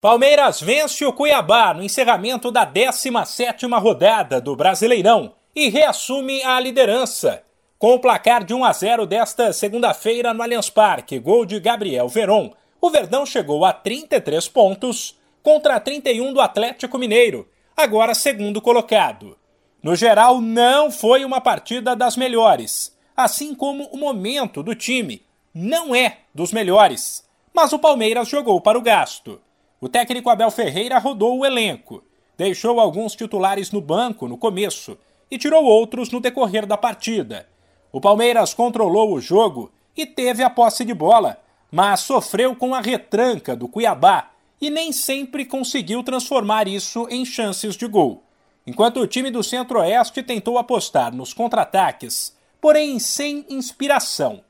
Palmeiras vence o Cuiabá no encerramento da 17ª rodada do Brasileirão e reassume a liderança. Com o placar de 1 a 0 desta segunda-feira no Allianz Parque, gol de Gabriel Veron, o Verdão chegou a 33 pontos contra 31 do Atlético Mineiro, agora segundo colocado. No geral, não foi uma partida das melhores, assim como o momento do time não é dos melhores. Mas o Palmeiras jogou para o gasto. O técnico Abel Ferreira rodou o elenco, deixou alguns titulares no banco no começo e tirou outros no decorrer da partida. O Palmeiras controlou o jogo e teve a posse de bola, mas sofreu com a retranca do Cuiabá e nem sempre conseguiu transformar isso em chances de gol. Enquanto o time do Centro-Oeste tentou apostar nos contra-ataques, porém sem inspiração.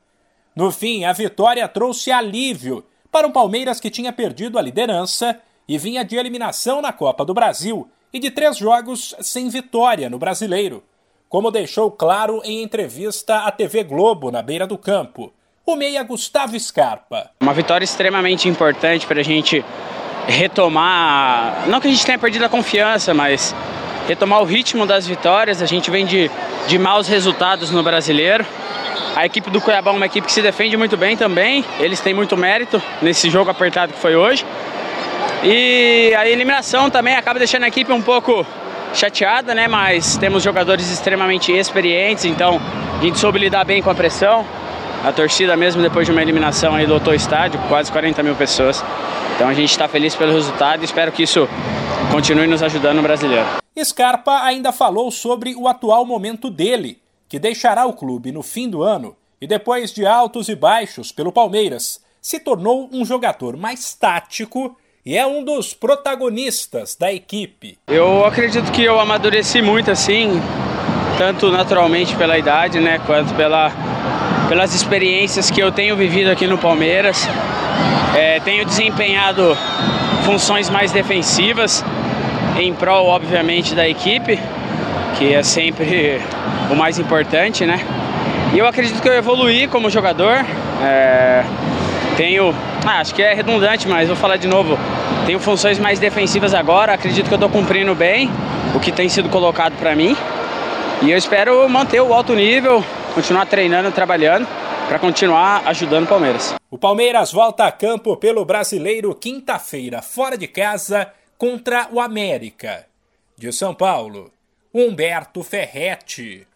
No fim, a vitória trouxe alívio para um Palmeiras que tinha perdido a liderança e vinha de eliminação na Copa do Brasil e de três jogos sem vitória no Brasileiro, como deixou claro em entrevista à TV Globo na beira do campo. O meia Gustavo Scarpa. Uma vitória extremamente importante para a gente retomar, não que a gente tenha perdido a confiança, mas retomar o ritmo das vitórias. A gente vem de, de maus resultados no brasileiro. A equipe do Cuiabá é uma equipe que se defende muito bem também. Eles têm muito mérito nesse jogo apertado que foi hoje. E a eliminação também acaba deixando a equipe um pouco chateada, né? Mas temos jogadores extremamente experientes, então a gente soube lidar bem com a pressão. A torcida mesmo depois de uma eliminação aí lotou o estádio, quase 40 mil pessoas. Então a gente está feliz pelo resultado e espero que isso continue nos ajudando no brasileiro. Scarpa ainda falou sobre o atual momento dele que deixará o clube no fim do ano e depois de altos e baixos pelo Palmeiras, se tornou um jogador mais tático e é um dos protagonistas da equipe. Eu acredito que eu amadureci muito assim, tanto naturalmente pela idade, né, quanto pela, pelas experiências que eu tenho vivido aqui no Palmeiras. É, tenho desempenhado funções mais defensivas em prol, obviamente, da equipe, que é sempre o mais importante, né? E eu acredito que eu evoluí como jogador. É, tenho, ah, acho que é redundante, mas vou falar de novo. Tenho funções mais defensivas agora. Acredito que eu estou cumprindo bem o que tem sido colocado para mim. E eu espero manter o alto nível, continuar treinando, trabalhando para continuar ajudando o Palmeiras. O Palmeiras volta a campo pelo Brasileiro quinta-feira, fora de casa, contra o América. De São Paulo, Humberto Ferretti.